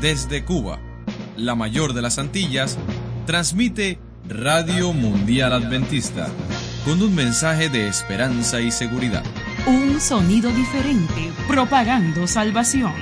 Desde Cuba, la mayor de las Antillas, transmite Radio Mundial Adventista con un mensaje de esperanza y seguridad. Un sonido diferente, propagando salvación.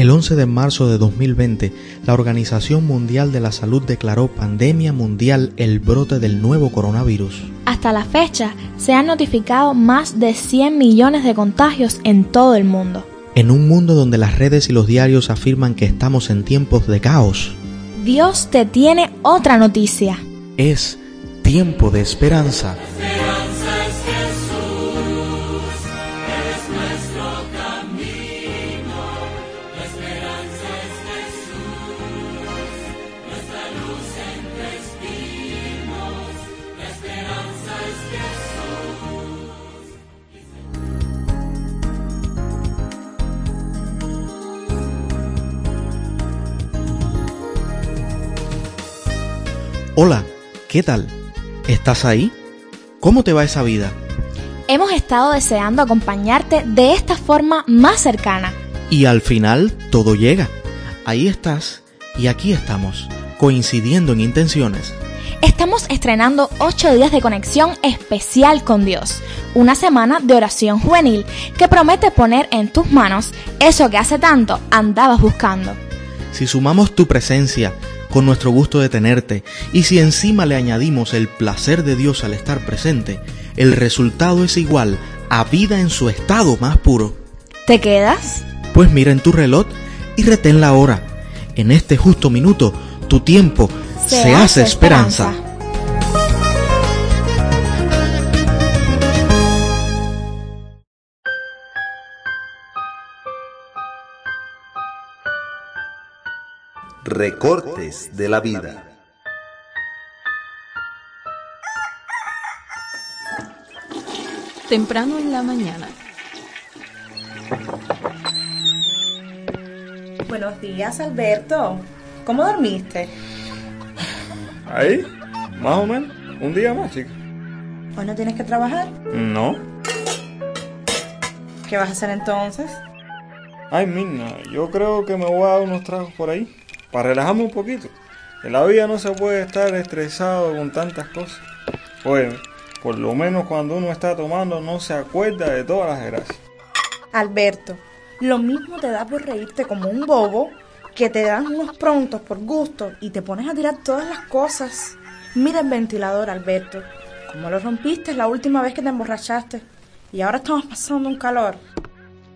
El 11 de marzo de 2020, la Organización Mundial de la Salud declaró pandemia mundial el brote del nuevo coronavirus. Hasta la fecha, se han notificado más de 100 millones de contagios en todo el mundo. En un mundo donde las redes y los diarios afirman que estamos en tiempos de caos, Dios te tiene otra noticia. es tiempo de esperanza. Hola, ¿qué tal? ¿Estás ahí? ¿Cómo te va esa vida? Hemos estado deseando acompañarte de esta forma más cercana. Y al final todo llega. Ahí estás y aquí estamos, coincidiendo en intenciones. Estamos estrenando 8 días de conexión especial con Dios, una semana de oración juvenil que promete poner en tus manos eso que hace tanto andabas buscando. Si sumamos tu presencia con nuestro gusto de tenerte y si encima le añadimos el placer de Dios al estar presente, el resultado es igual a vida en su estado más puro. ¿Te quedas? Pues mira en tu reloj y retén la hora. En este justo minuto, tu tiempo se, hace esperanza. Recortes de la vida. Temprano en la mañana. Buenos días, Alberto. ¿Cómo dormiste? Ahí, más o menos. Un día más, chica. ¿Hoy no tienes que trabajar? No. ¿Qué vas a hacer entonces? Ay, Mirna, yo creo que me voy a dar unos tragos por ahí. Para relajarme un poquito. En la vida no se puede estar estresado con tantas cosas. Oye, por lo menos cuando uno está tomando no se acuerda de todas las gracias. Alberto, lo mismo te da por reírte como un bobo que te dan unos prontos por gusto y te pones a tirar todas las cosas. Mira el ventilador, Alberto. Como lo rompiste la última vez que te emborrachaste. Y ahora estamos pasando un calor.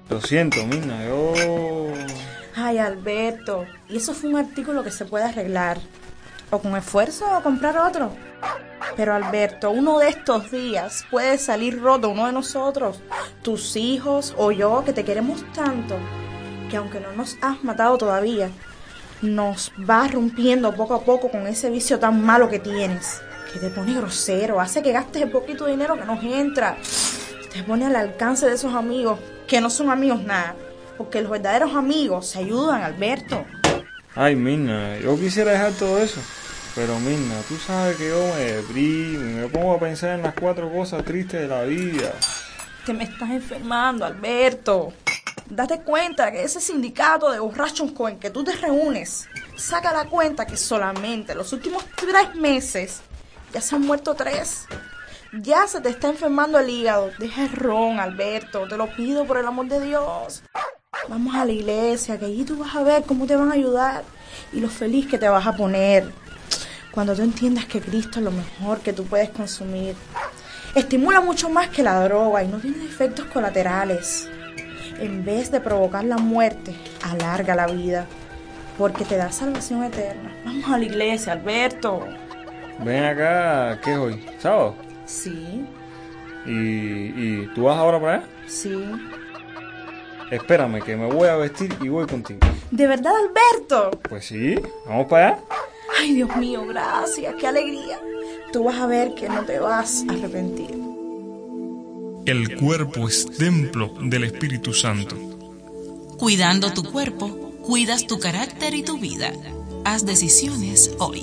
Lo siento, Mirna, yo... Ay, Alberto. Y eso fue un artículo que se puede arreglar. O con esfuerzo o comprar otro. Pero Alberto, uno de estos días puede salir roto uno de nosotros, tus hijos o yo, que te queremos tanto, que aunque no nos has matado todavía, nos vas rompiendo poco a poco con ese vicio tan malo que tienes, que te pone grosero, hace que gastes el poquito dinero que nos entra, te pone al alcance de esos amigos, que no son amigos nada, porque los verdaderos amigos se ayudan, Alberto. Ay, Mirna, yo quisiera dejar todo eso. Pero Mirna, tú sabes que yo me deprimo y me pongo a pensar en las cuatro cosas tristes de la vida. Te me estás enfermando, Alberto. Date cuenta que ese sindicato de borrachos con el que tú te reúnes, saca la cuenta que solamente los últimos tres meses ya se han muerto tres. Ya se te está enfermando el hígado. Deja el ron, Alberto. Te lo pido por el amor de Dios. Vamos a la iglesia, que allí tú vas a ver cómo te van a ayudar y lo feliz que te vas a poner cuando tú entiendas que Cristo es lo mejor que tú puedes consumir. Estimula mucho más que la droga y no tiene efectos colaterales. En vez de provocar la muerte, alarga la vida, porque te da salvación eterna. Vamos a la iglesia, Alberto. Ven acá, ¿qué es hoy? ¿Sábado? Sí, ¿Y, y tú vas ahora para allá? sí. Espérame, que me voy a vestir y voy contigo. ¿De verdad, Alberto? Pues sí, vamos para allá. Ay, Dios mío, gracias, qué alegría. Tú vas a ver que no te vas a arrepentir. El cuerpo es templo del Espíritu Santo. Cuidando tu cuerpo, cuidas tu carácter y tu vida. Haz decisiones hoy.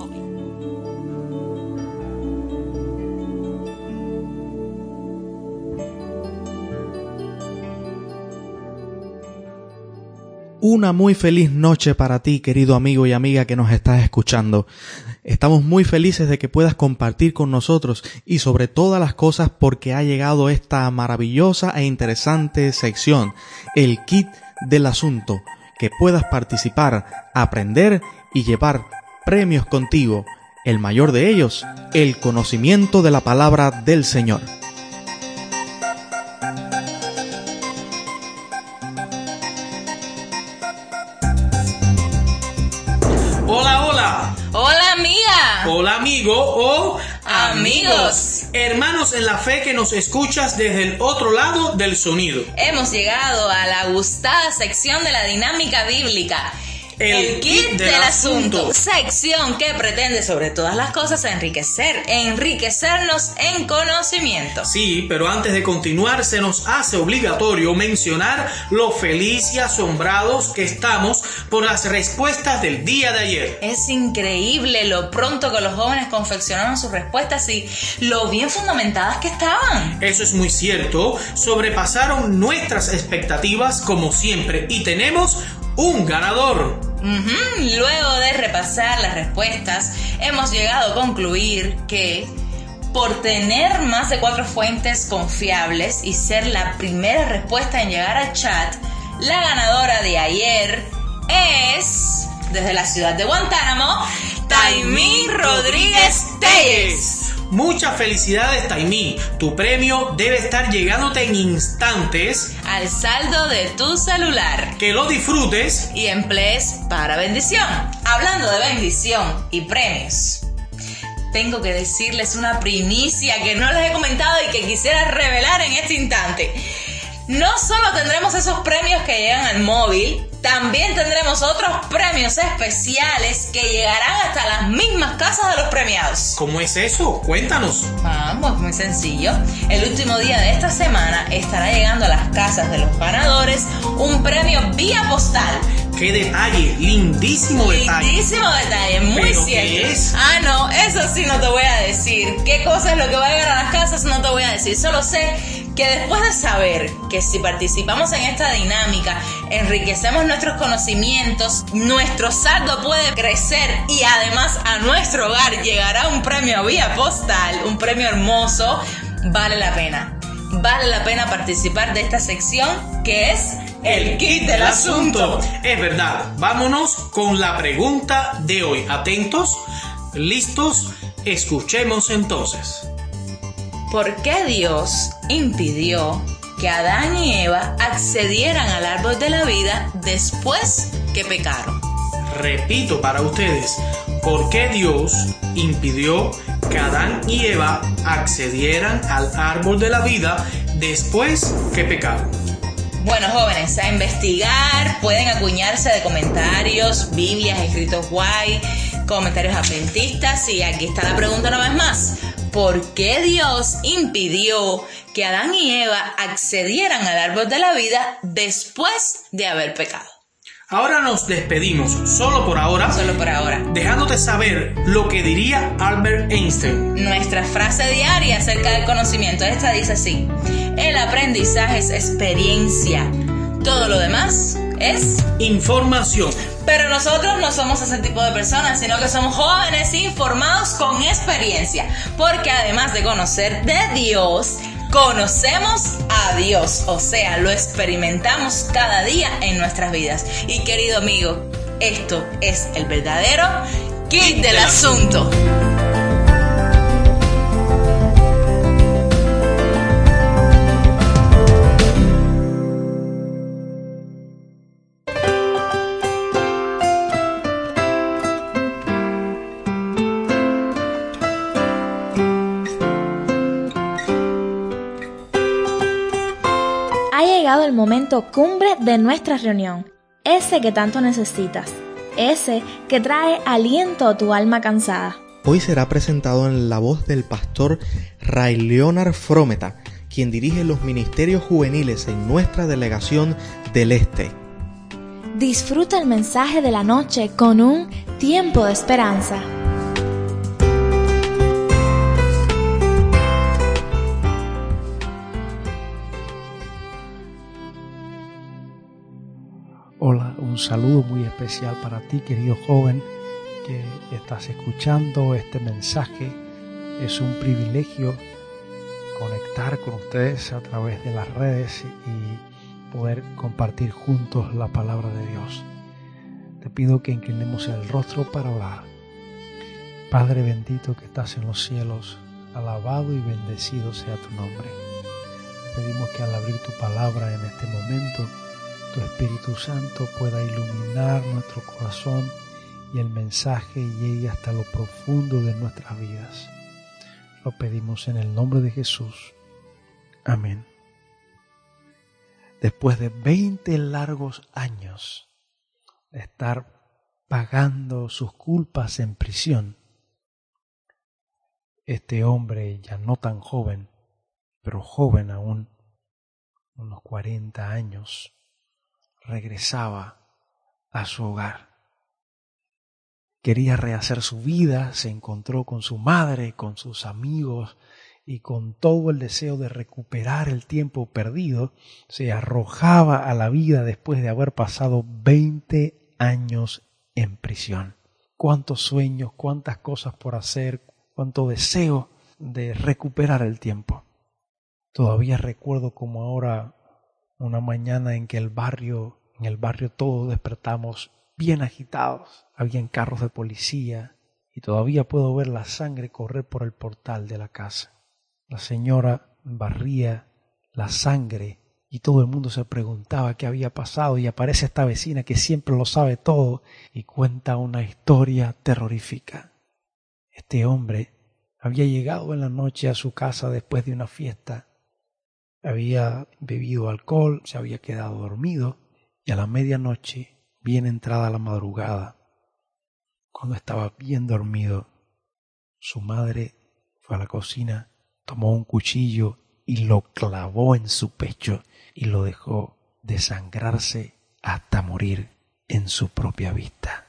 Una muy feliz noche para ti, querido amigo y amiga que nos estás escuchando. Estamos muy felices de que puedas compartir con nosotros y sobre todas las cosas porque ha llegado esta maravillosa e interesante sección, el kit del asunto, que puedas participar, aprender y llevar premios contigo. El mayor de ellos, el conocimiento de la palabra del Señor. Amigo o Amigos. Hermanos en la fe que nos escuchas desde el otro lado del sonido. Hemos llegado a la gustada sección de la dinámica bíblica. El kit del asunto. Sección que pretende sobre todas las cosas enriquecer, enriquecernos en conocimiento. Sí, pero antes de continuar se nos hace obligatorio mencionar lo feliz y asombrados que estamos por las respuestas del día de ayer. Es increíble lo pronto que los jóvenes confeccionaron sus respuestas y lo bien fundamentadas que estaban. Eso es muy cierto, sobrepasaron nuestras expectativas como siempre y tenemos un ganador. Luego de repasar las respuestas, hemos llegado a concluir que por tener más de cuatro fuentes confiables y ser la primera respuesta en llegar al chat, la ganadora de ayer es, desde la ciudad de Guantánamo, Taimí Rodríguez Telles. Muchas felicidades, Taimí. Tu premio debe estar llegándote en instantes. Al saldo de tu celular. Que lo disfrutes. Y emplees para bendición. Hablando de bendición y premios. Tengo que decirles una primicia que no les he comentado y que quisiera revelar en este instante. No solo tendremos esos premios que llegan al móvil, también tendremos otros premios especiales que llegarán hasta las mismas casas de los premiados. ¿Cómo es eso? Cuéntanos. Pues muy sencillo. El último día de esta semana estará llegando a las casas de los ganadores un premio vía postal. ¡Qué detalle! Lindísimo detalle. Lindísimo detalle, muy ¿Pero cierto. qué es? Ah, no, eso sí no te voy a decir. ¿Qué cosa es lo que va a llegar a las casas? No te voy a decir. Solo sé que después de saber que si participamos en esta dinámica, enriquecemos nuestros conocimientos, nuestro saldo puede crecer y además a nuestro hogar llegará un premio vía postal, un premio hermoso, vale la pena. Vale la pena participar de esta sección que es el kit del asunto. Es verdad. Vámonos con la pregunta de hoy. Atentos, listos, escuchemos entonces. ¿Por qué Dios impidió que Adán y Eva accedieran al árbol de la vida después que pecaron? Repito para ustedes, ¿por qué Dios impidió que Adán y Eva accedieran al árbol de la vida después que pecaron? Bueno, jóvenes, a investigar, pueden acuñarse de comentarios, Biblias, escritos guay, comentarios adventistas y aquí está la pregunta una vez más. ¿Por qué Dios impidió que Adán y Eva accedieran al árbol de la vida después de haber pecado? Ahora nos despedimos, solo por ahora, Solo por ahora. dejándote saber lo que diría Albert Einstein. Nuestra frase diaria acerca del conocimiento, esta dice así, el aprendizaje es experiencia, todo lo demás es... Información. Pero nosotros no somos ese tipo de personas, sino que somos jóvenes informados con experiencia, porque además de conocer de Dios, conocemos a Dios, o sea, lo experimentamos cada día en nuestras vidas. Y querido amigo, esto es el verdadero kit del asunto. Momento cumbre de nuestra reunión, ese que tanto necesitas, ese que trae aliento a tu alma cansada. Hoy será presentado en la voz del pastor Ray Leonard Frometa, quien dirige los ministerios juveniles en nuestra delegación del Este. Disfruta el mensaje de la noche con un tiempo de esperanza. Hola, Un saludo muy especial para ti, querido joven, que estás escuchando este mensaje. Es un privilegio conectar con ustedes a través de las redes y poder compartir juntos la palabra de Dios. Te pido que inclinemos el rostro para orar. Padre bendito que estás en los cielos, alabado y bendecido sea tu nombre. Pedimos que al abrir tu palabra en este momento, tu Espíritu Santo pueda iluminar nuestro corazón y el mensaje llegue hasta lo profundo de nuestras vidas. Lo pedimos en el nombre de Jesús. Amén. Después de 20 largos años de estar pagando sus culpas en prisión, este hombre ya no tan joven, pero joven aún, unos 40 años, regresaba a su hogar. Quería rehacer su vida, se encontró con su madre, con sus amigos y con todo el deseo de recuperar el tiempo perdido, se arrojaba a la vida después de haber pasado 20 años en prisión. Cuántos sueños, cuántas cosas por hacer, cuánto deseo de recuperar el tiempo. Todavía recuerdo como ahora una mañana en que el barrio, en el barrio todos despertamos bien agitados. Habían carros de policía y todavía puedo ver la sangre correr por el portal de la casa. La señora barría la sangre y todo el mundo se preguntaba qué había pasado y aparece esta vecina que siempre lo sabe todo y cuenta una historia terrorífica. Este hombre había llegado en la noche a su casa después de una fiesta había bebido alcohol, se había quedado dormido y a la medianoche, bien entrada la madrugada, cuando estaba bien dormido, su madre fue a la cocina, tomó un cuchillo y lo clavó en su pecho y lo dejó desangrarse hasta morir en su propia vista.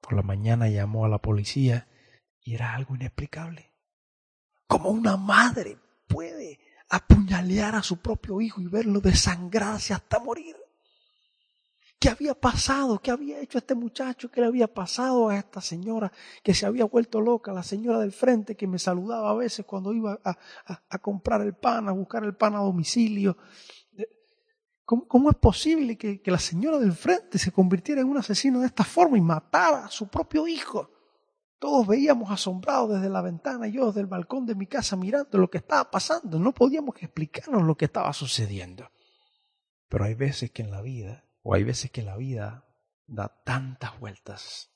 Por la mañana llamó a la policía y era algo inexplicable. ¿Cómo una madre puede apuñalear a su propio hijo y verlo desangrarse hasta morir. ¿Qué había pasado? ¿Qué había hecho este muchacho? ¿Qué le había pasado a esta señora que se había vuelto loca? La señora del frente que me saludaba a veces cuando iba a, comprar el pan, a buscar el pan a domicilio. ¿Cómo, es posible que la señora del frente se convirtiera en un asesino de esta forma y matara a su propio hijo? Todos veíamos asombrados desde la ventana, yo desde el balcón de mi casa mirando lo que estaba pasando. No podíamos explicarnos lo que estaba sucediendo. Pero hay veces que en la vida, o hay veces que la vida da tantas vueltas.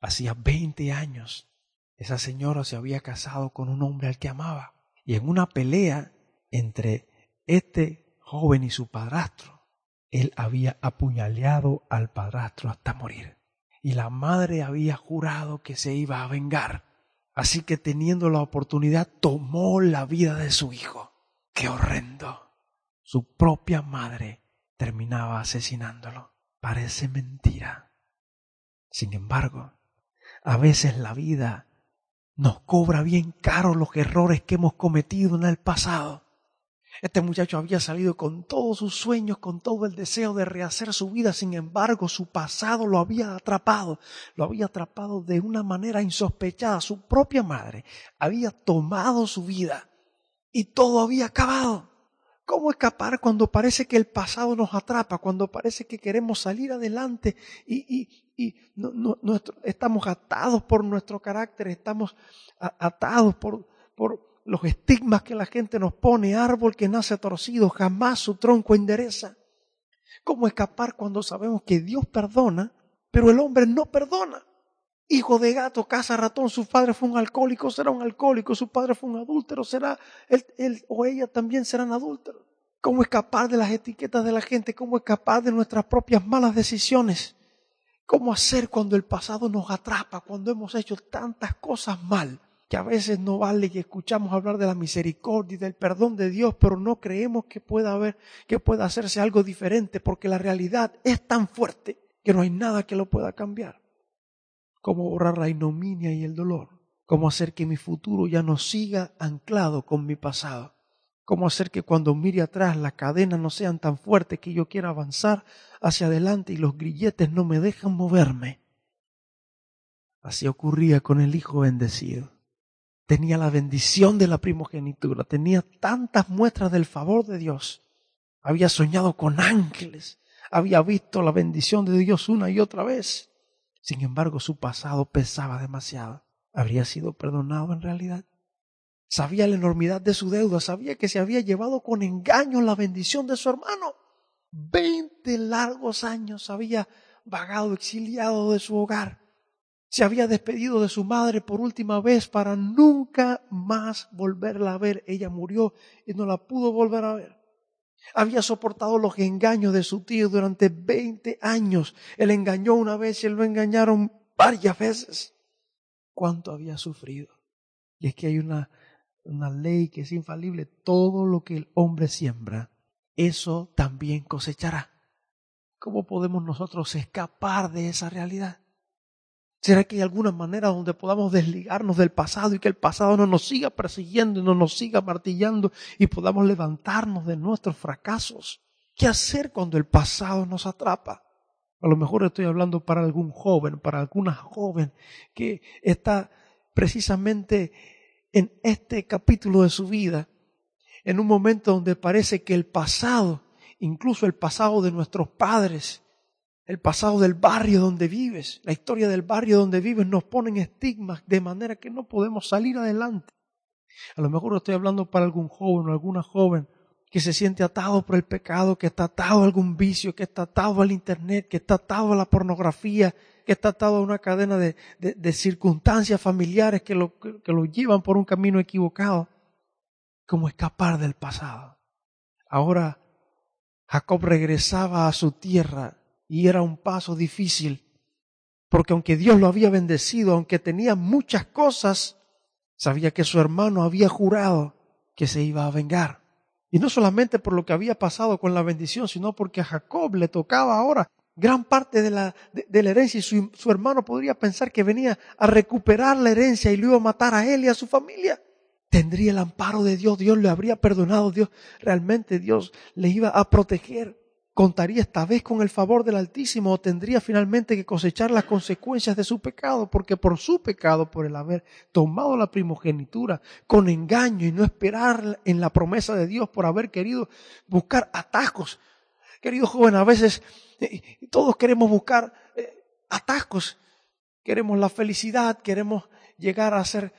Hacía 20 años, esa señora se había casado con un hombre al que amaba. Y en una pelea entre este joven y su padrastro, él había apuñaleado al padrastro hasta morir y la madre había jurado que se iba a vengar. Así que teniendo la oportunidad tomó la vida de su hijo. ¡Qué horrendo! Su propia madre terminaba asesinándolo. Parece mentira. Sin embargo, a veces la vida nos cobra bien caro los errores que hemos cometido en el pasado. Este muchacho había salido con todos sus sueños, con todo el deseo de rehacer su vida, sin embargo su pasado lo había atrapado, lo había atrapado de una manera insospechada. Su propia madre había tomado su vida y todo había acabado. ¿Cómo escapar cuando parece que el pasado nos atrapa, cuando parece que queremos salir adelante y, estamos atados por nuestro carácter, estamos atados por, por, los estigmas que la gente nos pone, árbol que nace torcido, jamás su tronco endereza. ¿Cómo escapar cuando sabemos que Dios perdona, pero el hombre no perdona? Hijo de gato, casa ratón, su padre fue un alcohólico, será un alcohólico, su padre fue un adúltero, será él, o ella también serán adúlteros. ¿Cómo escapar de las etiquetas de la gente? ¿Cómo escapar de nuestras propias malas decisiones? ¿Cómo hacer cuando el pasado nos atrapa, cuando hemos hecho tantas cosas mal? A veces no vale y escuchamos hablar de la misericordia y del perdón de Dios, pero no creemos que pueda haber, que pueda hacerse algo diferente, porque la realidad es tan fuerte que no hay nada que lo pueda cambiar. ¿Cómo borrar la ignominia y el dolor? ¿Cómo hacer que mi futuro ya no siga anclado con mi pasado? ¿Cómo hacer que cuando mire atrás las cadenas no sean tan fuertes que yo quiera avanzar hacia adelante y los grilletes no me dejan moverme? Así ocurría con el Hijo bendecido. Tenía la bendición de la primogenitura, tenía tantas muestras del favor de Dios. Había soñado con ángeles, había visto la bendición de Dios una y otra vez. Sin embargo, su pasado pesaba demasiado. ¿Habría sido perdonado en realidad? Sabía la enormidad de su deuda, sabía que se había llevado con engaño la bendición de su hermano. Veinte largos años había vagado exiliado de su hogar. Se había despedido de su madre por última vez para nunca más volverla a ver. Ella murió y no la pudo volver a ver. Había soportado los engaños de su tío durante veinte años. Él engañó una vez y él lo engañaron varias veces. ¿Cuánto había sufrido? Y es que hay una una ley que es infalible, todo lo que el hombre siembra, eso también cosechará. ¿Cómo podemos nosotros escapar de esa realidad? ¿Será que hay alguna manera donde podamos desligarnos del pasado y que el pasado no nos siga persiguiendo y no nos siga martillando y podamos levantarnos de nuestros fracasos? ¿Qué hacer cuando el pasado nos atrapa? A lo mejor estoy hablando para algún joven, para alguna joven que está precisamente en este capítulo de su vida, en un momento donde parece que el pasado, incluso el pasado de nuestros padres, el pasado del barrio donde vives, la historia del barrio donde vives nos ponen estigmas de manera que no podemos salir adelante. A lo mejor estoy hablando para algún joven o alguna joven que se siente atado por el pecado, que está atado a algún vicio, que está atado al internet, que está atado a la pornografía, que está atado a una cadena de, circunstancias familiares que lo, que lo llevan por un camino equivocado. Como escapar del pasado. Ahora Jacob regresaba a su tierra y era un paso difícil, porque aunque Dios lo había bendecido, aunque tenía muchas cosas, sabía que su hermano había jurado que se iba a vengar. Y no solamente por lo que había pasado con la bendición, sino porque a Jacob le tocaba ahora gran parte de la, de, la herencia y su, su, hermano podría pensar que venía a recuperar la herencia y lo iba a matar a él y a su familia. Tendría el amparo de Dios, Dios le habría perdonado, Dios realmente Dios le iba a proteger. ¿Contaría esta vez con el favor del Altísimo o tendría finalmente que cosechar las consecuencias de su pecado? Porque por su pecado, por el haber tomado la primogenitura con engaño y no esperar en la promesa de Dios, por haber querido buscar atajos. Querido joven, a veces todos queremos buscar eh, atascos. Queremos la felicidad, queremos llegar a hacer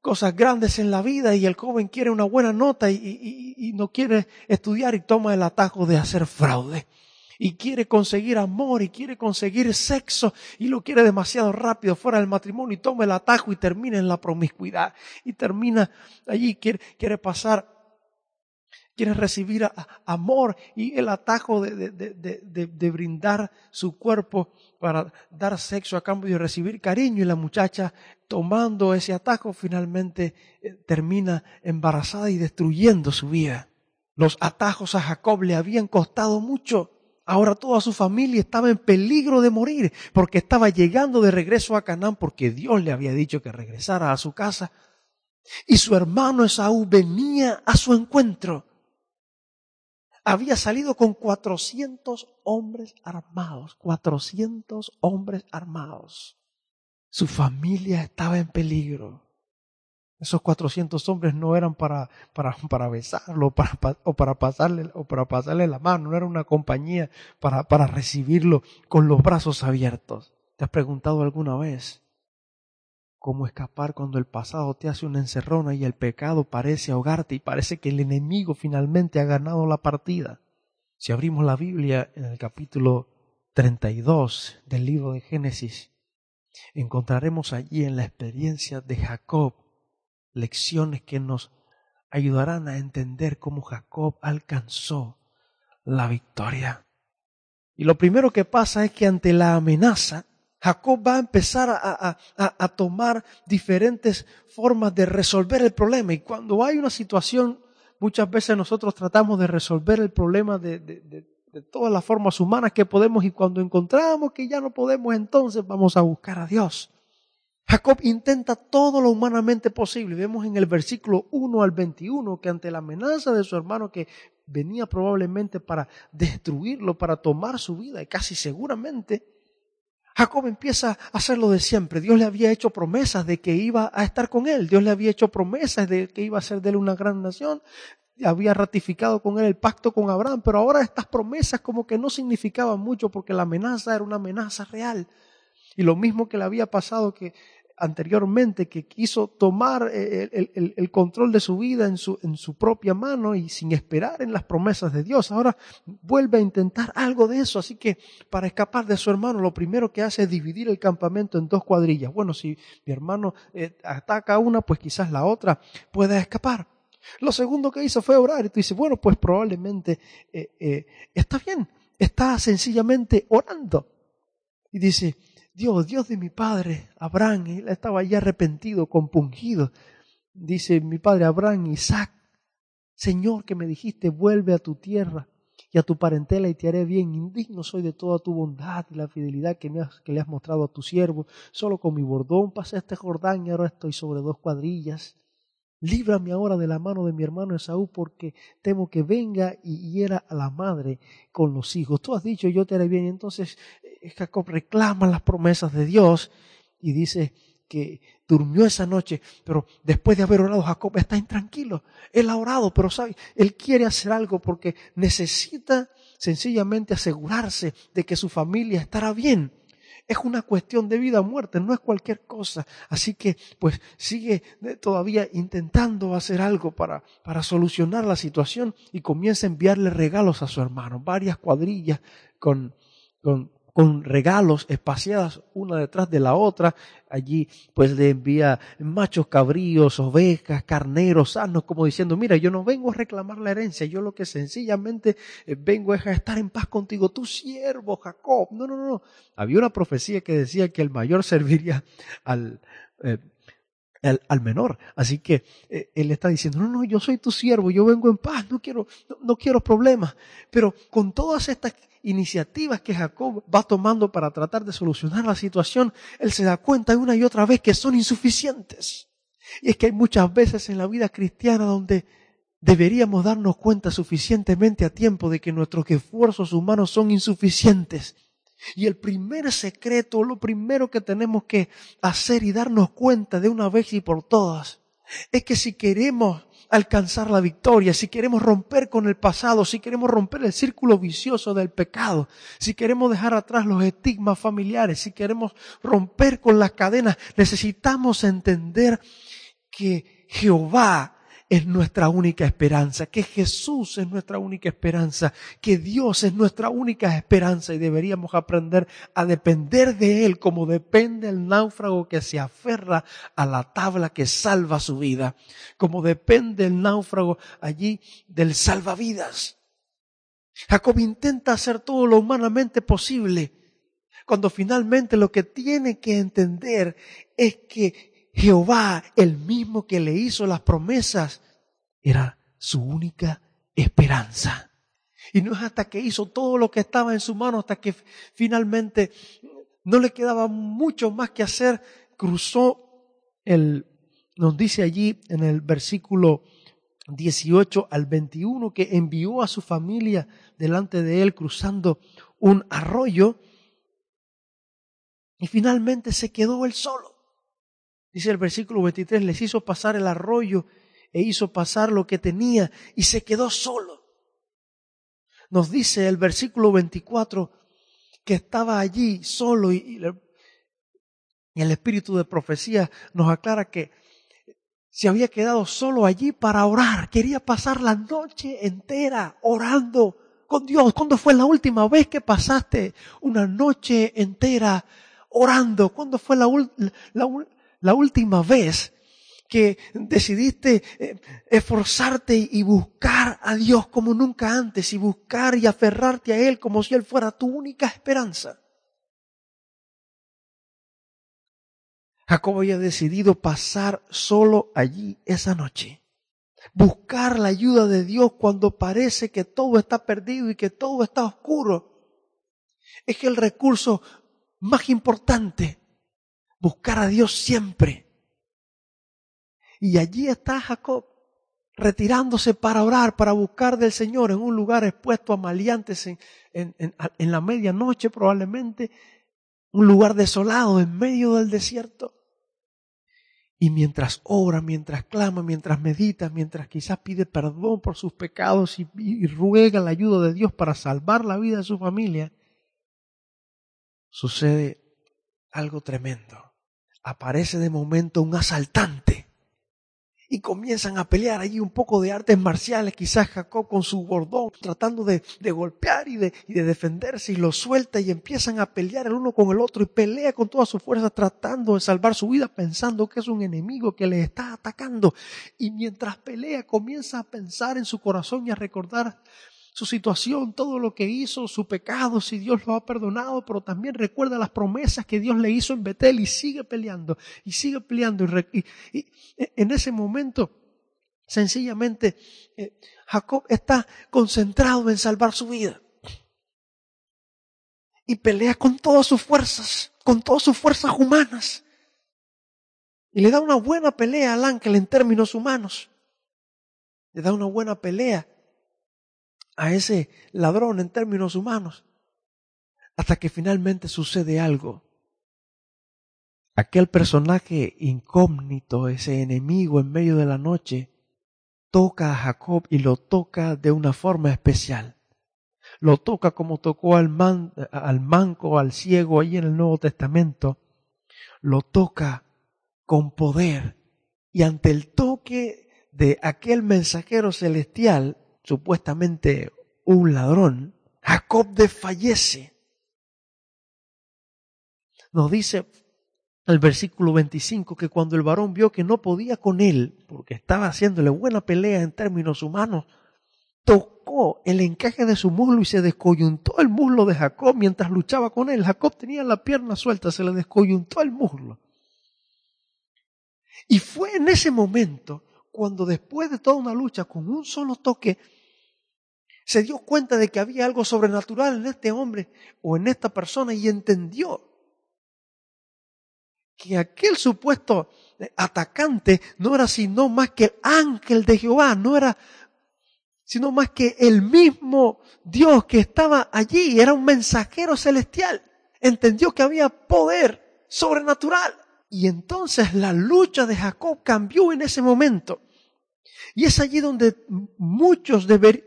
cosas grandes en la vida y el joven quiere una buena nota y, no quiere estudiar y toma el atajo de hacer fraude. Y quiere conseguir amor y quiere conseguir sexo y lo quiere demasiado rápido fuera del matrimonio y toma el atajo y termina en la promiscuidad. Y termina allí, quiere, quiere pasar quiere recibir amor y el atajo de, brindar su cuerpo para dar sexo a cambio de recibir cariño y la muchacha tomando ese atajo finalmente eh, termina embarazada y destruyendo su vida. Los atajos a Jacob le habían costado mucho. Ahora toda su familia estaba en peligro de morir porque estaba llegando de regreso a Canaán porque Dios le había dicho que regresara a su casa. Y su hermano Esaú venía a su encuentro había salido con 400 hombres armados, 400 hombres armados. Su familia estaba en peligro. Esos 400 hombres no eran para, para, para besarlo o, para pasarle, o para pasarle la mano, no era una compañía para, para recibirlo con los brazos abiertos. ¿Te has preguntado alguna vez cómo escapar cuando el pasado te hace una encerrona y el pecado parece ahogarte y parece que el enemigo finalmente ha ganado la partida. Si abrimos la Biblia en el capítulo 32 del libro de Génesis, encontraremos allí en la experiencia de Jacob lecciones que nos ayudarán a entender cómo Jacob alcanzó la victoria. Y lo primero que pasa es que ante la amenaza, Jacob va a empezar a, tomar diferentes formas de resolver el problema. Y cuando hay una situación, muchas veces nosotros tratamos de resolver el problema de, de, todas las formas humanas que podemos y cuando encontramos que ya no podemos, entonces vamos a buscar a Dios. Jacob intenta todo lo humanamente posible. Vemos en el versículo 1 al 21 que ante la amenaza de su hermano que venía probablemente para destruirlo, para tomar su vida, y casi seguramente, Jacob empieza a hacer lo de siempre. Dios le había hecho promesas de que iba a estar con él. Dios le había hecho promesas de que iba a ser de él una gran nación. Había ratificado con él el pacto con Abraham, pero ahora estas promesas como que no significaban mucho porque la amenaza era una amenaza real. Y lo mismo que le había pasado que anteriormente, que quiso tomar eh, el, control de su vida en su, propia mano y sin esperar en las promesas de Dios. Ahora vuelve a intentar algo de eso. Así que para escapar de su hermano, lo primero que hace es dividir el campamento en dos cuadrillas. Bueno, si mi hermano eh, ataca una, pues quizás la otra pueda escapar. Lo segundo que hizo fue orar. Y tú dices, bueno, pues probablemente eh, está bien. Está sencillamente orando. Y dice, Dios, Dios de mi padre, Abraham, él estaba ya arrepentido, compungido. Dice mi padre Abraham, Isaac, Señor que me dijiste, vuelve a tu tierra y a tu parentela y te haré bien. Indigno soy de toda tu bondad y la fidelidad que, me has, que le has mostrado a tu siervo. Solo con mi bordón pasé este Jordán y ahora estoy sobre dos cuadrillas. Líbrame ahora de la mano de mi hermano Esaú porque temo que venga y hiera a la madre con los hijos. Tú has dicho, yo te haré bien. Entonces Jacob reclama las promesas de Dios y dice que durmió esa noche, pero después de haber orado, Jacob está intranquilo. Él ha orado, pero sabe, él quiere hacer algo porque necesita sencillamente asegurarse de que su familia estará bien. Es una cuestión de vida o muerte, no es cualquier cosa. Así que, pues, sigue todavía intentando hacer algo para, para solucionar la situación y comienza a enviarle regalos a su hermano, varias cuadrillas con, con con regalos espaciadas una detrás de la otra. Allí pues le envía machos cabríos, ovejas, carneros sanos, como diciendo, mira, yo no vengo a reclamar la herencia, yo lo que sencillamente eh, vengo es a estar en paz contigo, tu siervo Jacob. No, no, no. Había una profecía que decía que el mayor serviría al... Eh, al, menor. Así que eh, él está diciendo, no, no, yo soy tu siervo, yo vengo en paz, no quiero, no quiero problemas. Pero con todas estas iniciativas que Jacob va tomando para tratar de solucionar la situación, él se da cuenta una y otra vez que son insuficientes. Y es que hay muchas veces en la vida cristiana donde deberíamos darnos cuenta suficientemente a tiempo de que nuestros esfuerzos humanos son insuficientes. Y el primer secreto, lo primero que tenemos que hacer y darnos cuenta de una vez y por todas, es que si queremos alcanzar la victoria, si queremos romper con el pasado, si queremos romper el círculo vicioso del pecado, si queremos dejar atrás los estigmas familiares, si queremos romper con las cadenas, necesitamos entender que Jehová es nuestra única esperanza, que Jesús es nuestra única esperanza, que Dios es nuestra única esperanza y deberíamos aprender a depender de Él como depende el náufrago que se aferra a la tabla que salva su vida, como depende el náufrago allí del salvavidas. Jacob intenta hacer todo lo humanamente posible, cuando finalmente lo que tiene que entender es que Jehová, el mismo que le hizo las promesas, era su única esperanza. Y no es hasta que hizo todo lo que estaba en su mano, hasta que finalmente no le quedaba mucho más que hacer, cruzó el, nos dice allí en el versículo 18 al 21, que envió a su familia delante de él cruzando un arroyo y finalmente se quedó él solo. Dice el versículo 23, les hizo pasar el arroyo e hizo pasar lo que tenía y se quedó solo. Nos dice el versículo 24 que estaba allí solo y, el espíritu de profecía nos aclara que se había quedado solo allí para orar. Quería pasar la noche entera orando con Dios. ¿Cuándo fue la última vez que pasaste una noche entera orando? ¿Cuándo fue la, la, la última vez que decidiste eh, esforzarte y buscar a Dios como nunca antes y buscar y aferrarte a Él como si Él fuera tu única esperanza. Jacob había decidido pasar solo allí esa noche. Buscar la ayuda de Dios cuando parece que todo está perdido y que todo está oscuro. Es el recurso más importante buscar a Dios siempre. Y allí está Jacob, retirándose para orar, para buscar del Señor en un lugar expuesto a maleantes en, en, en, la medianoche, probablemente un lugar desolado en medio del desierto. Y mientras ora, mientras clama, mientras medita, mientras quizás pide perdón por sus pecados y, y, ruega la ayuda de Dios para salvar la vida de su familia, sucede algo tremendo. Aparece de momento un asaltante y comienzan a pelear allí un poco de artes marciales, quizás Jacob con su bordón tratando de, golpear y de, y de, defenderse y lo suelta y empiezan a pelear el uno con el otro y pelea con toda su fuerza tratando de salvar su vida pensando que es un enemigo que le está atacando. Y mientras pelea comienza a pensar en su corazón y a recordar su situación, todo lo que hizo, su pecado, si Dios lo ha perdonado, pero también recuerda las promesas que Dios le hizo en Betel y sigue peleando y sigue peleando. Y, en ese momento, sencillamente, eh, Jacob está concentrado en salvar su vida. Y pelea con todas sus fuerzas, con todas sus fuerzas humanas. Y le da una buena pelea al ángel en términos humanos. Le da una buena pelea a ese ladrón en términos humanos, hasta que finalmente sucede algo. Aquel personaje incógnito, ese enemigo en medio de la noche, toca a Jacob y lo toca de una forma especial. Lo toca como tocó al, al manco, al ciego ahí en el Nuevo Testamento. Lo toca con poder. Y ante el toque de aquel mensajero celestial, supuestamente un ladrón, Jacob desfallece. Nos dice el versículo 25 que cuando el varón vio que no podía con él, porque estaba haciéndole buena pelea en términos humanos, tocó el encaje de su muslo y se descoyuntó el muslo de Jacob mientras luchaba con él. Jacob tenía la pierna suelta, se le descoyuntó el muslo. Y fue en ese momento cuando después de toda una lucha con un solo toque, se dio cuenta de que había algo sobrenatural en este hombre o en esta persona y entendió que aquel supuesto atacante no era sino más que el ángel de Jehová, no era sino más que el mismo Dios que estaba allí, era un mensajero celestial. Entendió que había poder sobrenatural. Y entonces la lucha de Jacob cambió en ese momento. Y es allí donde muchos deber,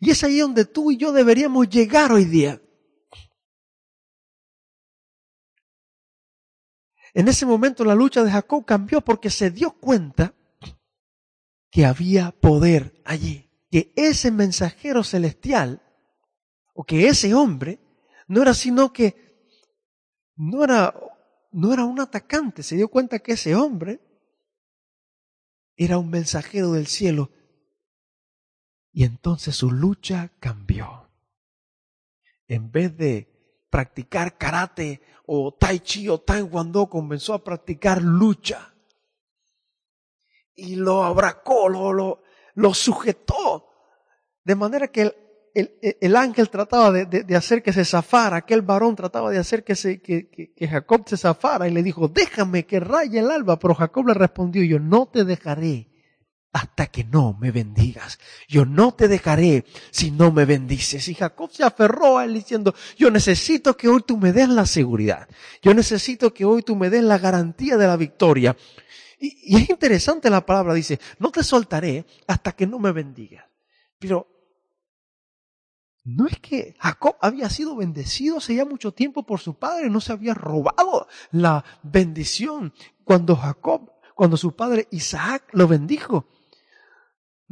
y es ahí donde tú y yo deberíamos llegar hoy día. En ese momento la lucha de Jacob cambió porque se dio cuenta que había poder allí, que ese mensajero celestial, o que ese hombre, no era sino que no era, no era un atacante, se dio cuenta que ese hombre era un mensajero del cielo y entonces su lucha cambió. En vez de practicar karate o tai chi o taekwondo, comenzó a practicar lucha. Y lo abracó, lo, lo, lo sujetó. De manera que el, el, el ángel trataba de, de, hacer que se zafara, aquel varón trataba de hacer que, se, que, que, que Jacob se zafara y le dijo, déjame que raye el alba. Pero Jacob le respondió, yo no te dejaré hasta que no me bendigas. Yo no te dejaré si no me bendices. Y Jacob se aferró a él diciendo, yo necesito que hoy tú me des la seguridad. Yo necesito que hoy tú me des la garantía de la victoria. Y, es interesante la palabra, dice, no te soltaré hasta que no me bendigas. Pero no es que Jacob había sido bendecido hace ya mucho tiempo por su padre, no se había robado la bendición cuando Jacob, cuando su padre Isaac lo bendijo.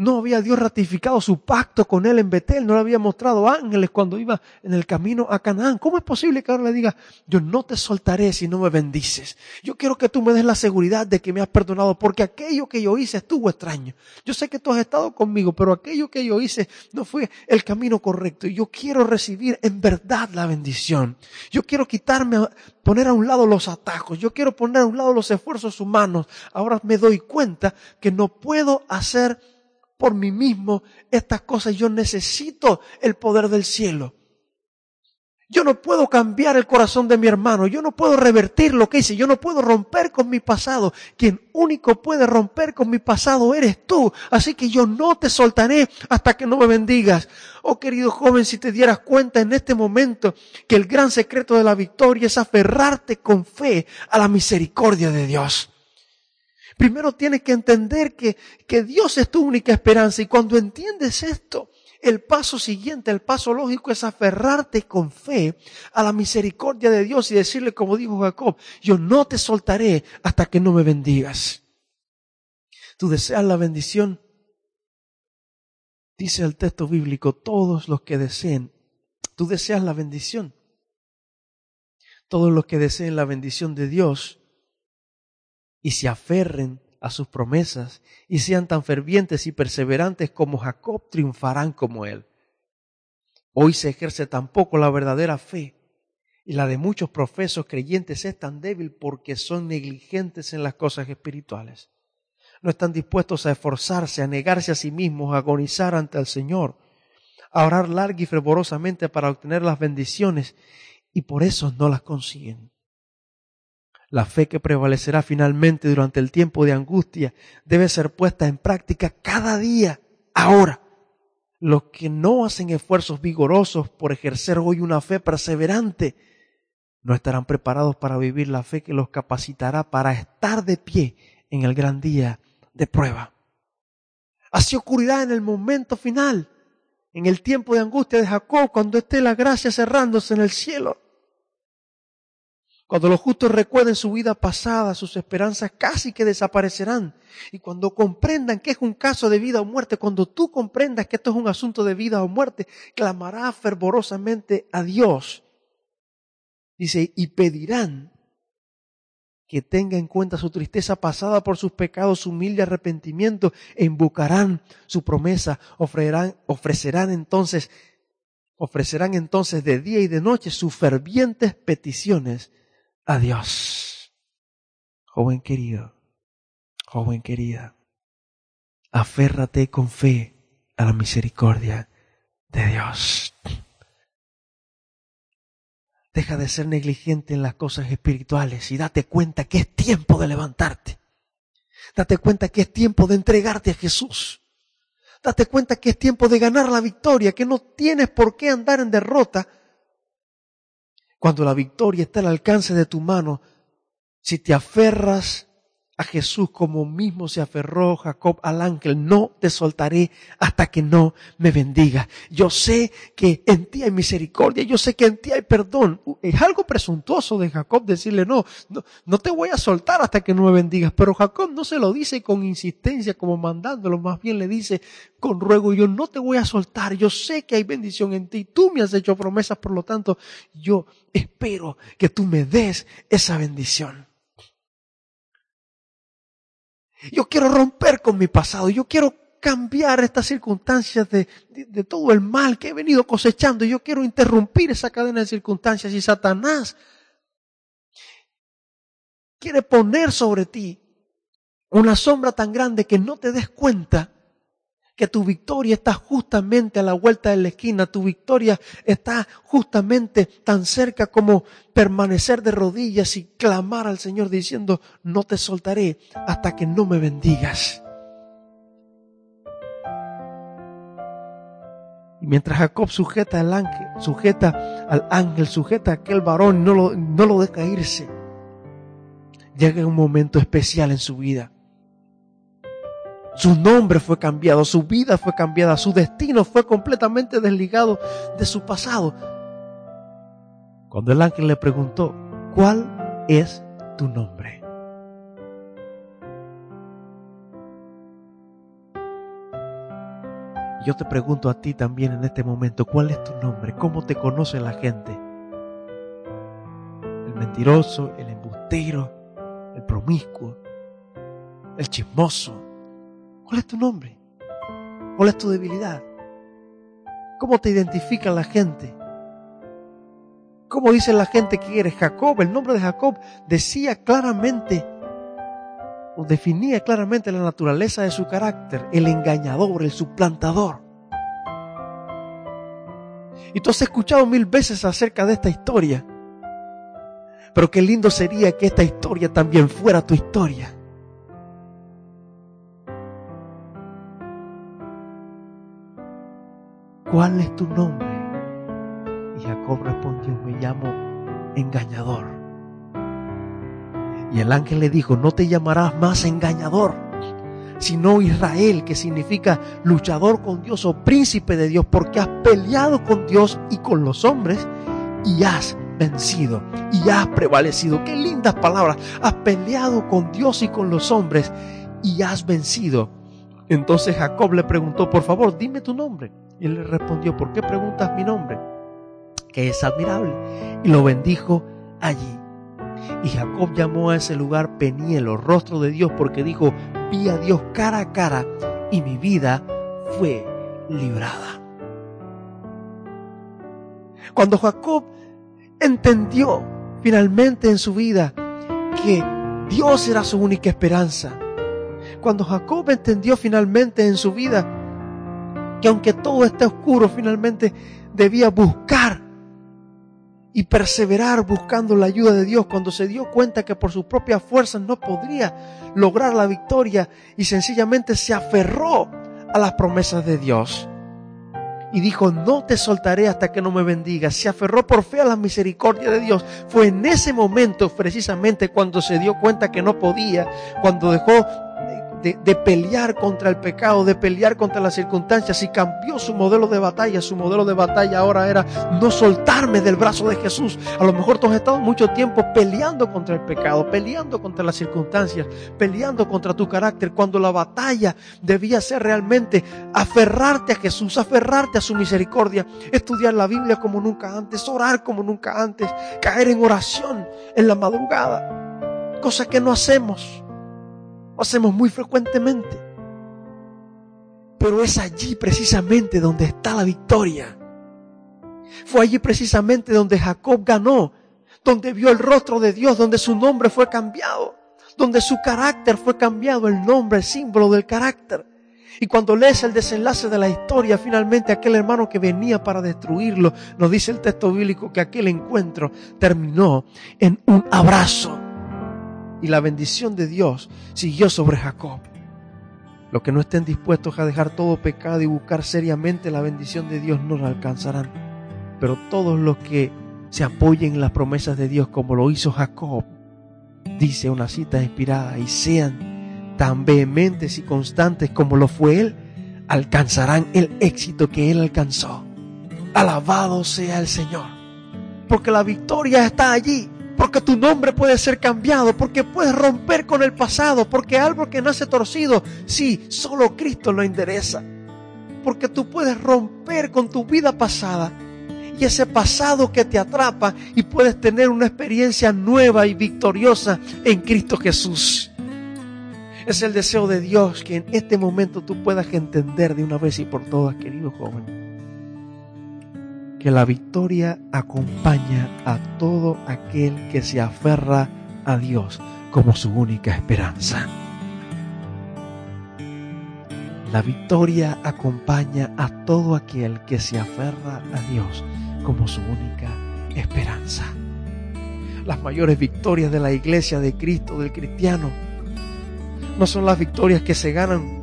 No había Dios ratificado su pacto con él en Betel, no le había mostrado ángeles cuando iba en el camino a Canaán. ¿Cómo es posible que ahora le diga, yo no te soltaré si no me bendices? Yo quiero que tú me des la seguridad de que me has perdonado, porque aquello que yo hice estuvo extraño. Yo sé que tú has estado conmigo, pero aquello que yo hice no fue el camino correcto. Yo quiero recibir en verdad la bendición. Yo quiero quitarme, poner a un lado los atajos. Yo quiero poner a un lado los esfuerzos humanos. Ahora me doy cuenta que no puedo hacer por mí mismo estas cosas. Yo necesito el poder del cielo. Yo no puedo cambiar el corazón de mi hermano, yo no puedo revertir lo que hice, yo no puedo romper con mi pasado. Quien único puede romper con mi pasado eres tú. Así que yo no te soltaré hasta que no me bendigas. Oh querido joven, si te dieras cuenta en este momento que el gran secreto de la victoria es aferrarte con fe a la misericordia de Dios. Primero tienes que entender que, que Dios es tu única esperanza y cuando entiendes esto, el paso siguiente, el paso lógico es aferrarte con fe a la misericordia de Dios y decirle como dijo Jacob, yo no te soltaré hasta que no me bendigas. ¿Tú deseas la bendición? Dice el texto bíblico, todos los que deseen, tú deseas la bendición. Todos los que deseen la bendición de Dios y se aferren a sus promesas y sean tan fervientes y perseverantes como Jacob, triunfarán como él. Hoy se ejerce tampoco la verdadera fe y la de muchos profesos creyentes es tan débil porque son negligentes en las cosas espirituales. No están dispuestos a esforzarse, a negarse a sí mismos, a agonizar ante el Señor, a orar larga y fervorosamente para obtener las bendiciones y por eso no las consiguen. La fe que prevalecerá finalmente durante el tiempo de angustia debe ser puesta en práctica cada día, ahora. Los que no hacen esfuerzos vigorosos por ejercer hoy una fe perseverante, no estarán preparados para vivir la fe que los capacitará para estar de pie en el gran día de prueba. Así ocurrirá en el momento final, en el tiempo de angustia de Jacob, cuando esté la gracia cerrándose en el cielo. Cuando los justos recuerden su vida pasada, sus esperanzas casi que desaparecerán. Y cuando comprendan que es un caso de vida o muerte, cuando tú comprendas que esto es un asunto de vida o muerte, clamará fervorosamente a Dios. Dice, y pedirán que tenga en cuenta su tristeza pasada por sus pecados, su humilde arrepentimiento, e invocarán su promesa, ofrecerán, ofrecerán entonces, ofrecerán entonces de día y de noche sus fervientes peticiones a Dios. Joven querido, joven querida, aférrate con fe a la misericordia de Dios. Deja de ser negligente en las cosas espirituales y date cuenta que es tiempo de levantarte. Date cuenta que es tiempo de entregarte a Jesús. Date cuenta que es tiempo de ganar la victoria, que no tienes por qué andar en derrota, cuando la victoria está al alcance de tu mano, si te aferras a Jesús como mismo se aferró Jacob al ángel, no te soltaré hasta que no me bendiga. Yo sé que en ti hay misericordia, yo sé que en ti hay perdón. Es algo presuntuoso de Jacob decirle no, no, no te voy a soltar hasta que no me bendigas. Pero Jacob no se lo dice con insistencia como mandándolo, más bien le dice con ruego, yo no te voy a soltar, yo sé que hay bendición en ti, tú me has hecho promesas, por lo tanto, yo espero que tú me des esa bendición. Yo quiero romper con mi pasado, yo quiero cambiar estas circunstancias de, de, todo el mal que he venido cosechando, yo quiero interrumpir esa cadena de circunstancias y Satanás quiere poner sobre ti una sombra tan grande que no te des cuenta que tu victoria está justamente a la vuelta de la esquina, tu victoria está justamente tan cerca como permanecer de rodillas y clamar al Señor diciendo, no te soltaré hasta que no me bendigas. Y mientras Jacob sujeta al ángel, sujeta al ángel, sujeta a aquel varón, no lo, no lo deja irse, llega un momento especial en su vida su nombre fue cambiado, su vida fue cambiada, su destino fue completamente desligado de su pasado. Cuando el ángel le preguntó, ¿cuál es tu nombre? Yo te pregunto a ti también en este momento, ¿cuál es tu nombre? ¿Cómo te conoce la gente? El mentiroso, el embustero, el promiscuo, el chismoso, ¿Cuál es tu nombre? ¿Cuál es tu debilidad? ¿Cómo te identifica la gente? ¿Cómo dice la gente que eres Jacob? El nombre de Jacob decía claramente o definía claramente la naturaleza de su carácter, el engañador, el suplantador. Y tú has escuchado mil veces acerca de esta historia. Pero qué lindo sería que esta historia también fuera tu historia. ¿Cuál es tu nombre? Y Jacob respondió, me llamo engañador. Y el ángel le dijo, no te llamarás más engañador, sino Israel, que significa luchador con Dios o príncipe de Dios, porque has peleado con Dios y con los hombres y has vencido y has prevalecido. Qué lindas palabras. Has peleado con Dios y con los hombres y has vencido. Entonces Jacob le preguntó, por favor, dime tu nombre. Y él le respondió, ¿por qué preguntas mi nombre? Que es admirable. Y lo bendijo allí. Y Jacob llamó a ese lugar Penielo, rostro de Dios, porque dijo, vi a Dios cara a cara y mi vida fue librada. Cuando Jacob entendió finalmente en su vida que Dios era su única esperanza. Cuando Jacob entendió finalmente en su vida que aunque todo esté oscuro, finalmente debía buscar y perseverar buscando la ayuda de Dios cuando se dio cuenta que por sus propias fuerzas no podría lograr la victoria y sencillamente se aferró a las promesas de Dios y dijo, no te soltaré hasta que no me bendigas. Se aferró por fe a la misericordia de Dios. Fue en ese momento precisamente cuando se dio cuenta que no podía, cuando dejó de, pelear contra el pecado, de pelear contra las circunstancias y cambió su modelo de batalla. Su modelo de batalla ahora era no soltarme del brazo de Jesús. A lo mejor tú has estado mucho tiempo peleando contra el pecado, peleando contra las circunstancias, peleando contra tu carácter, cuando la batalla debía ser realmente aferrarte a Jesús, aferrarte a su misericordia, estudiar la Biblia como nunca antes, orar como nunca antes, caer en oración en la madrugada, cosa que no hacemos hacemos muy frecuentemente. Pero es allí precisamente donde está la victoria. Fue allí precisamente donde Jacob ganó, donde vio el rostro de Dios, donde su nombre fue cambiado, donde su carácter fue cambiado, el nombre, el símbolo del carácter. Y cuando lees el desenlace de la historia, finalmente aquel hermano que venía para destruirlo, nos dice el texto bíblico que aquel encuentro terminó en un abrazo y la bendición de Dios siguió sobre Jacob. Los que no estén dispuestos a dejar todo pecado y buscar seriamente la bendición de Dios no la alcanzarán. Pero todos los que se apoyen en las promesas de Dios como lo hizo Jacob, dice una cita inspirada, y sean tan vehementes y constantes como lo fue él, alcanzarán el éxito que él alcanzó. Alabado sea el Señor, porque la victoria está allí porque tu nombre puede ser cambiado, porque puedes romper con el pasado, porque algo que nace torcido, sí, solo Cristo lo endereza. Porque tú puedes romper con tu vida pasada y ese pasado que te atrapa y puedes tener una experiencia nueva y victoriosa en Cristo Jesús. Es el deseo de Dios que en este momento tú puedas entender de una vez y por todas, querido joven que la victoria acompaña a todo aquel que se aferra a Dios como su única esperanza. La victoria acompaña a todo aquel que se aferra a Dios como su única esperanza. Las mayores victorias de la iglesia de Cristo, del cristiano, no son las victorias que se ganan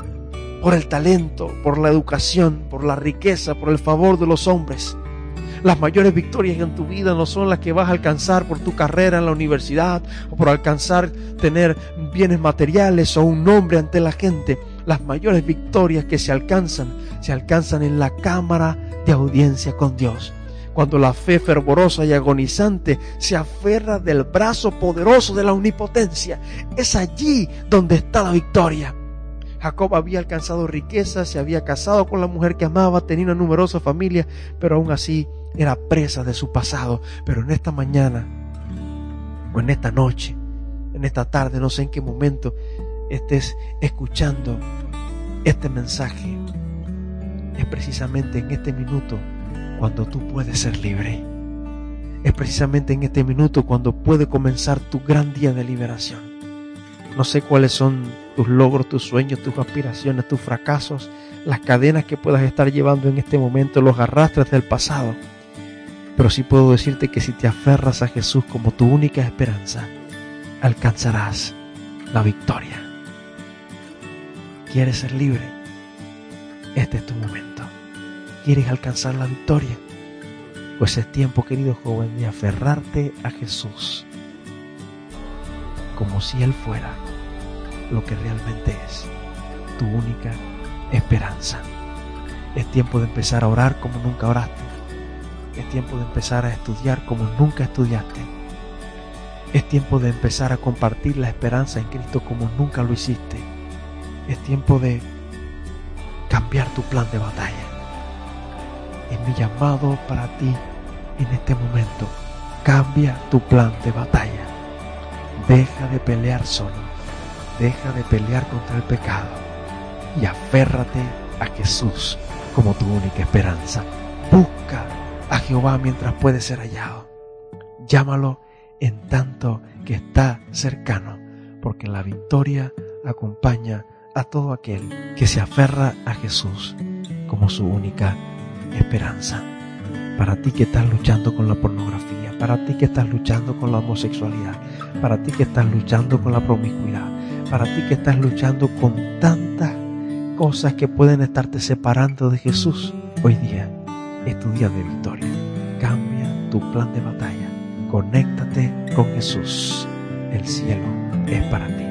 por el talento, por la educación, por la riqueza, por el favor de los hombres. Las mayores victorias en tu vida no son las que vas a alcanzar por tu carrera en la universidad o por alcanzar tener bienes materiales o un nombre ante la gente. Las mayores victorias que se alcanzan, se alcanzan en la cámara de audiencia con Dios. Cuando la fe fervorosa y agonizante se aferra del brazo poderoso de la omnipotencia, es allí donde está la victoria. Jacob había alcanzado riqueza, se había casado con la mujer que amaba, tenía una numerosa familia, pero aún así era presa de su pasado. Pero en esta mañana, o en esta noche, en esta tarde, no sé en qué momento estés escuchando este mensaje, es precisamente en este minuto cuando tú puedes ser libre. Es precisamente en este minuto cuando puede comenzar tu gran día de liberación. No sé cuáles son tus logros, tus sueños, tus aspiraciones, tus fracasos, las cadenas que puedas estar llevando en este momento, los arrastres del pasado. Pero sí puedo decirte que si te aferras a Jesús como tu única esperanza, alcanzarás la victoria. ¿Quieres ser libre? Este es tu momento. ¿Quieres alcanzar la victoria? Pues es tiempo, querido joven, de aferrarte a Jesús como si Él fuera lo que realmente es, tu única esperanza. Es tiempo de empezar a orar como nunca oraste. Es tiempo de empezar a estudiar como nunca estudiaste. Es tiempo de empezar a compartir la esperanza en Cristo como nunca lo hiciste. Es tiempo de cambiar tu plan de batalla. Es mi llamado para ti en este momento. Cambia tu plan de batalla. Deja de pelear solo. Deja de pelear contra el pecado. Y aférrate a Jesús como tu única esperanza. Busca a Jehová mientras puede ser hallado. Llámalo en tanto que está cercano, porque la victoria acompaña a todo aquel que se aferra a Jesús como su única esperanza. Para ti que estás luchando con la pornografía, para ti que estás luchando con la homosexualidad, para ti que estás luchando con la promiscuidad, para ti que estás luchando con tantas cosas que pueden estarte separando de Jesús, hoy día es tu día de victoria. Cambia tu plan de batalla. Conéctate con Jesús. El cielo es para ti.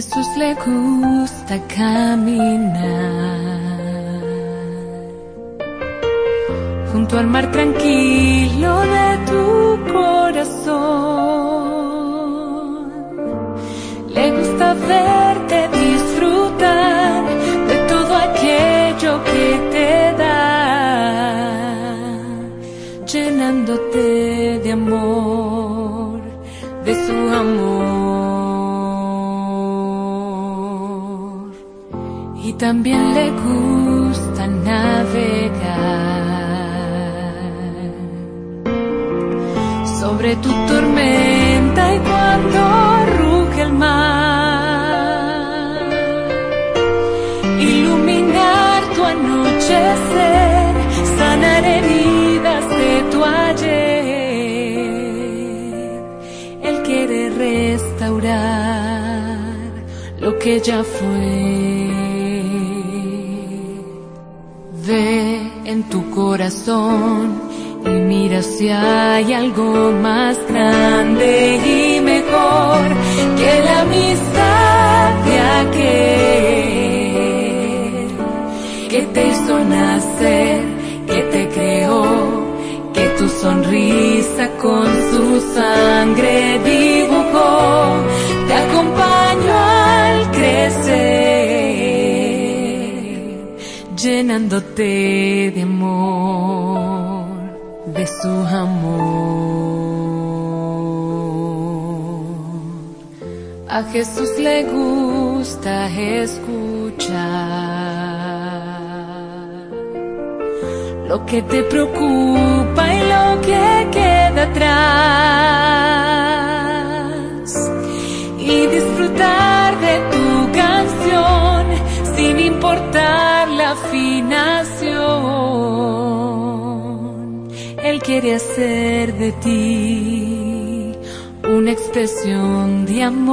Jesús le gusta caminar junto al mar tranquilo de tu corazón. Le gusta verte disfrutar de todo aquello que te da, llenándote y también le gusta navegar sobre tu tormenta y cuando ruge el mar, iluminar tu anochecer, sanar heridas de tu ayer. Él quiere restaurar lo que ya fue. Corazón y mira si hay algo más grande y mejor que la amistad de aquel que te hizo nacer, que te creó, que tu sonrisa con su sangre dibujó, llenándote de amor, de su amor. A Jesús le gusta escuchar lo que te preocupa y lo que queda atrás quiere hacer de ti una expresión de amor.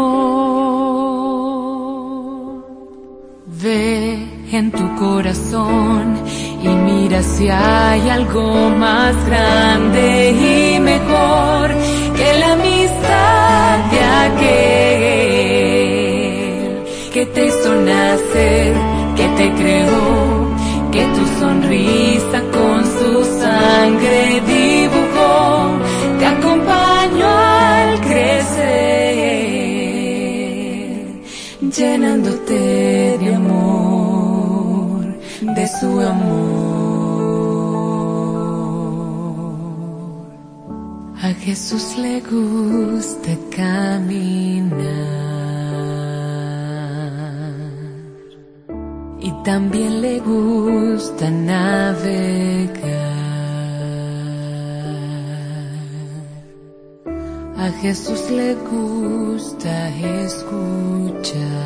Ve en tu corazón y mira si hay algo más grande y mejor que la amistad de aquel que te hizo nacer, que te creó, que tu sonrisa con su sangre llenándote de amor, de su amor. A Jesús le gusta caminar y también le gusta navegar. Jesús le gusta escuchar.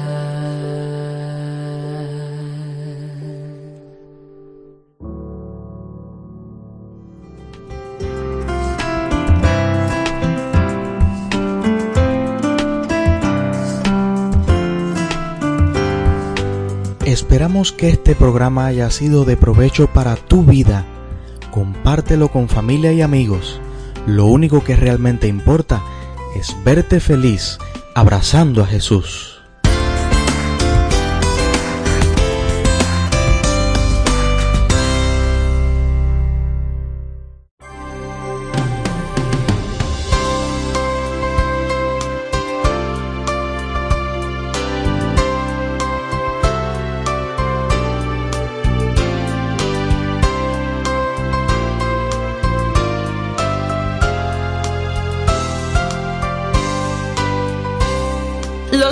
Esperamos que este programa haya sido de provecho para tu vida. Compártelo con familia y amigos. Lo único que realmente importa es verte feliz abrazando a Jesús.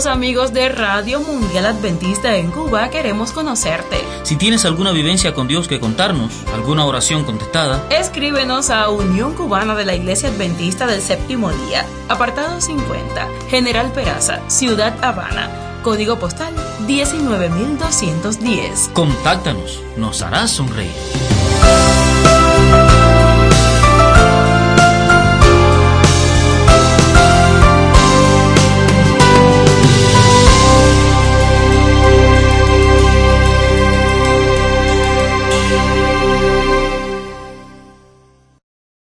Amigos de Radio Mundial Adventista en Cuba queremos conocerte. Si tienes alguna vivencia con Dios que contarnos, alguna oración contestada, escríbenos a Unión Cubana de la Iglesia Adventista del Séptimo Día, apartado 50, General Peraza, Ciudad Habana, código postal 19210. Contáctanos, nos harás sonreír.